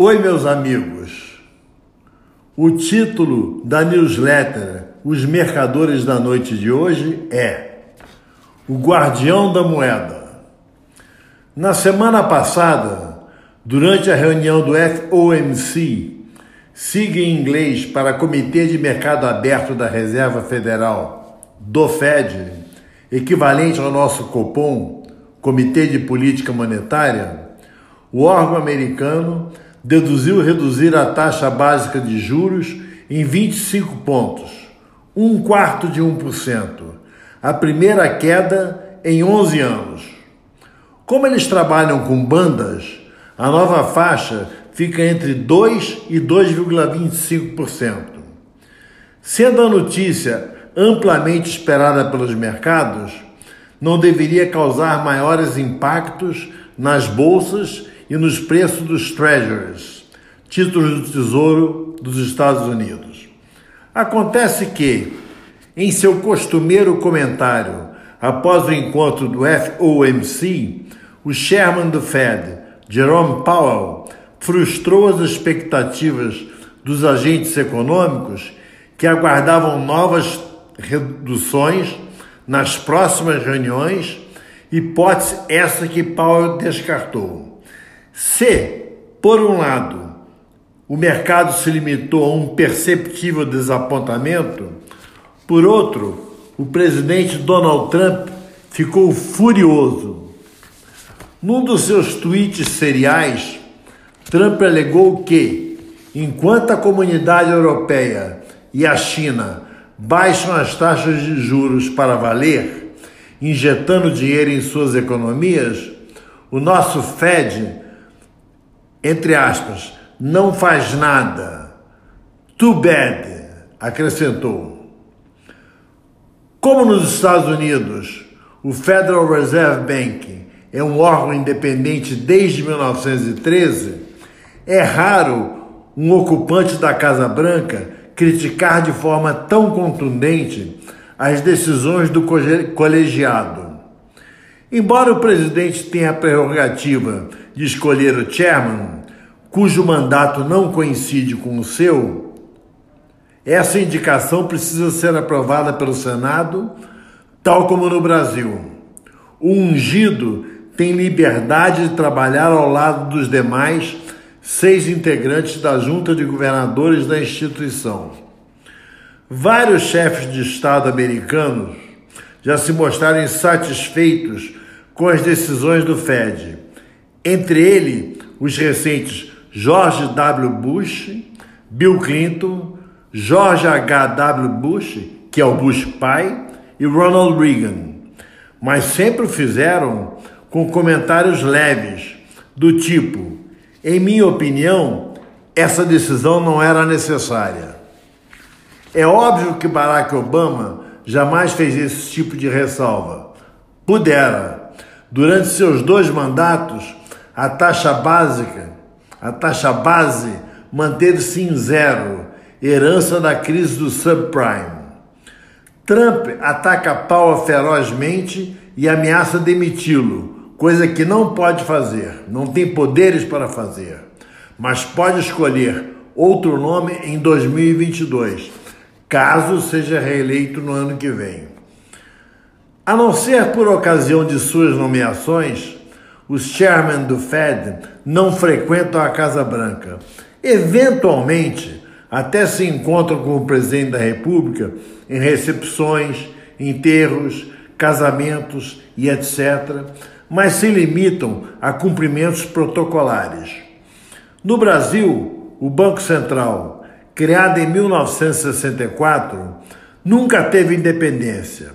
Oi, meus amigos. O título da newsletter Os Mercadores da Noite de hoje é O Guardião da Moeda. Na semana passada, durante a reunião do FOMC, siga em inglês para Comitê de Mercado Aberto da Reserva Federal, do Fed, equivalente ao nosso Copom, Comitê de Política Monetária, o órgão americano deduziu reduzir a taxa básica de juros em 25 pontos, um quarto de 1%, a primeira queda em 11 anos. Como eles trabalham com bandas, a nova faixa fica entre 2 e 2,25%. Sendo a notícia amplamente esperada pelos mercados, não deveria causar maiores impactos nas bolsas e nos preços dos treasuries, títulos do Tesouro dos Estados Unidos. Acontece que, em seu costumeiro comentário após o encontro do FOMC, o chairman do Fed, Jerome Powell, frustrou as expectativas dos agentes econômicos que aguardavam novas reduções nas próximas reuniões, hipótese essa que Powell descartou. Se, por um lado, o mercado se limitou a um perceptível desapontamento, por outro, o presidente Donald Trump ficou furioso. Num dos seus tweets seriais, Trump alegou que, enquanto a comunidade europeia e a China baixam as taxas de juros para valer, injetando dinheiro em suas economias, o nosso Fed entre aspas, não faz nada. Too bad, acrescentou. Como nos Estados Unidos, o Federal Reserve Bank é um órgão independente desde 1913, é raro um ocupante da Casa Branca criticar de forma tão contundente as decisões do colegiado. Embora o presidente tenha a prerrogativa de escolher o chairman, cujo mandato não coincide com o seu, essa indicação precisa ser aprovada pelo Senado, tal como no Brasil. O ungido tem liberdade de trabalhar ao lado dos demais seis integrantes da Junta de Governadores da instituição. Vários chefes de Estado americanos já se mostraram insatisfeitos com as decisões do Fed, entre ele os recentes George W. Bush, Bill Clinton, George H.W. Bush, que é o Bush pai, e Ronald Reagan, mas sempre o fizeram com comentários leves, do tipo: em minha opinião, essa decisão não era necessária. É óbvio que Barack Obama jamais fez esse tipo de ressalva. Pudera. Durante seus dois mandatos, a taxa básica, a taxa base manteve-se em zero, herança da crise do subprime. Trump ataca Powell ferozmente e ameaça demiti-lo, coisa que não pode fazer, não tem poderes para fazer, mas pode escolher outro nome em 2022 caso seja reeleito no ano que vem. A não ser por ocasião de suas nomeações, os chairmen do Fed não frequentam a Casa Branca. Eventualmente, até se encontram com o presidente da República em recepções, enterros, casamentos e etc., mas se limitam a cumprimentos protocolares. No Brasil, o Banco Central criada em 1964, nunca teve independência.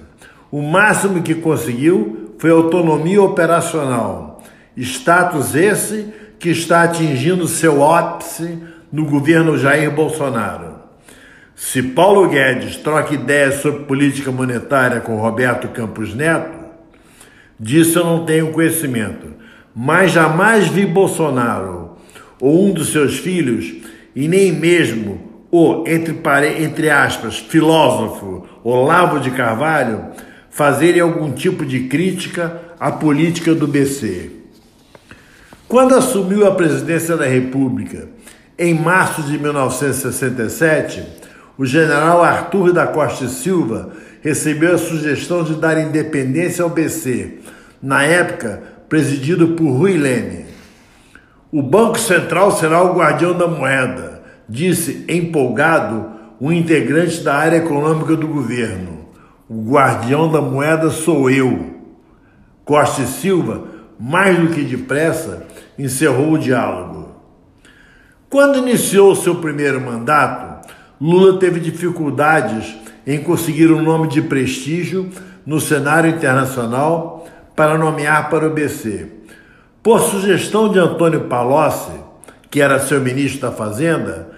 O máximo que conseguiu foi autonomia operacional, status esse que está atingindo seu ápice no governo Jair Bolsonaro. Se Paulo Guedes troca ideias sobre política monetária com Roberto Campos Neto, disso eu não tenho conhecimento, mas jamais vi Bolsonaro ou um dos seus filhos e nem mesmo o, entre, entre aspas, filósofo Olavo de Carvalho fazerem algum tipo de crítica à política do BC. Quando assumiu a presidência da República, em março de 1967, o general Arthur da Costa e Silva recebeu a sugestão de dar independência ao BC, na época presidido por Rui Leme. O Banco Central será o guardião da moeda, disse empolgado um integrante da área econômica do governo. O guardião da moeda sou eu. Costa e Silva, mais do que depressa, encerrou o diálogo. Quando iniciou seu primeiro mandato, Lula teve dificuldades em conseguir um nome de prestígio no cenário internacional para nomear para o BC. Por sugestão de Antônio Palocci, que era seu ministro da Fazenda,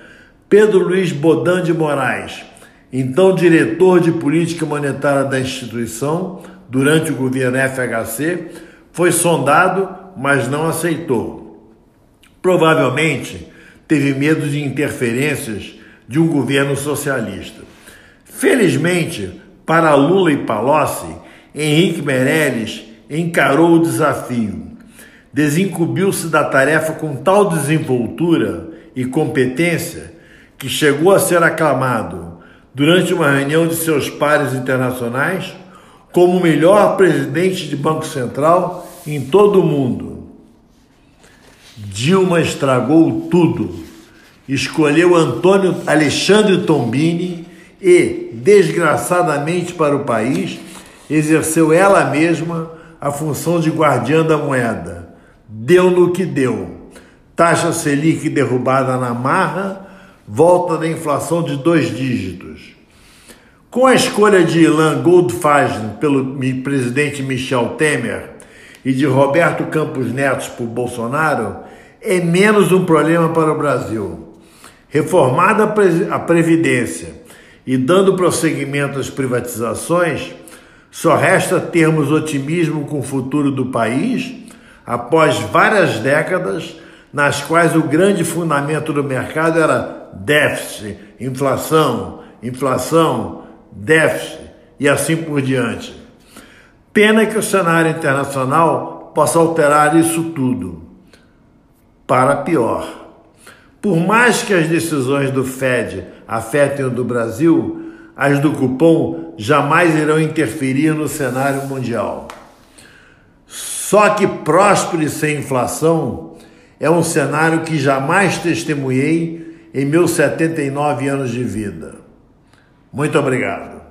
Pedro Luiz Bodan de Moraes, então diretor de política monetária da instituição durante o governo FHC, foi sondado, mas não aceitou. Provavelmente teve medo de interferências de um governo socialista. Felizmente, para Lula e Palocci, Henrique Meirelles encarou o desafio. Desincumbiu-se da tarefa com tal desenvoltura e competência que chegou a ser aclamado durante uma reunião de seus pares internacionais como o melhor presidente de Banco Central em todo o mundo. Dilma estragou tudo. Escolheu Antônio Alexandre Tombini e, desgraçadamente para o país, exerceu ela mesma a função de guardiã da moeda. Deu no que deu. Taxa Selic derrubada na marra, volta da inflação de dois dígitos. Com a escolha de Ilan Goldfagen pelo presidente Michel Temer e de Roberto Campos Neto por Bolsonaro, é menos um problema para o Brasil. Reformada a Previdência e dando prosseguimento às privatizações, só resta termos otimismo com o futuro do país após várias décadas nas quais o grande fundamento do mercado era déficit, inflação, inflação, déficit e assim por diante. Pena que o cenário internacional possa alterar isso tudo para pior. Por mais que as decisões do Fed afetem o do Brasil, as do cupom jamais irão interferir no cenário mundial. Só que próspero sem inflação é um cenário que jamais testemunhei em meus 79 anos de vida. Muito obrigado.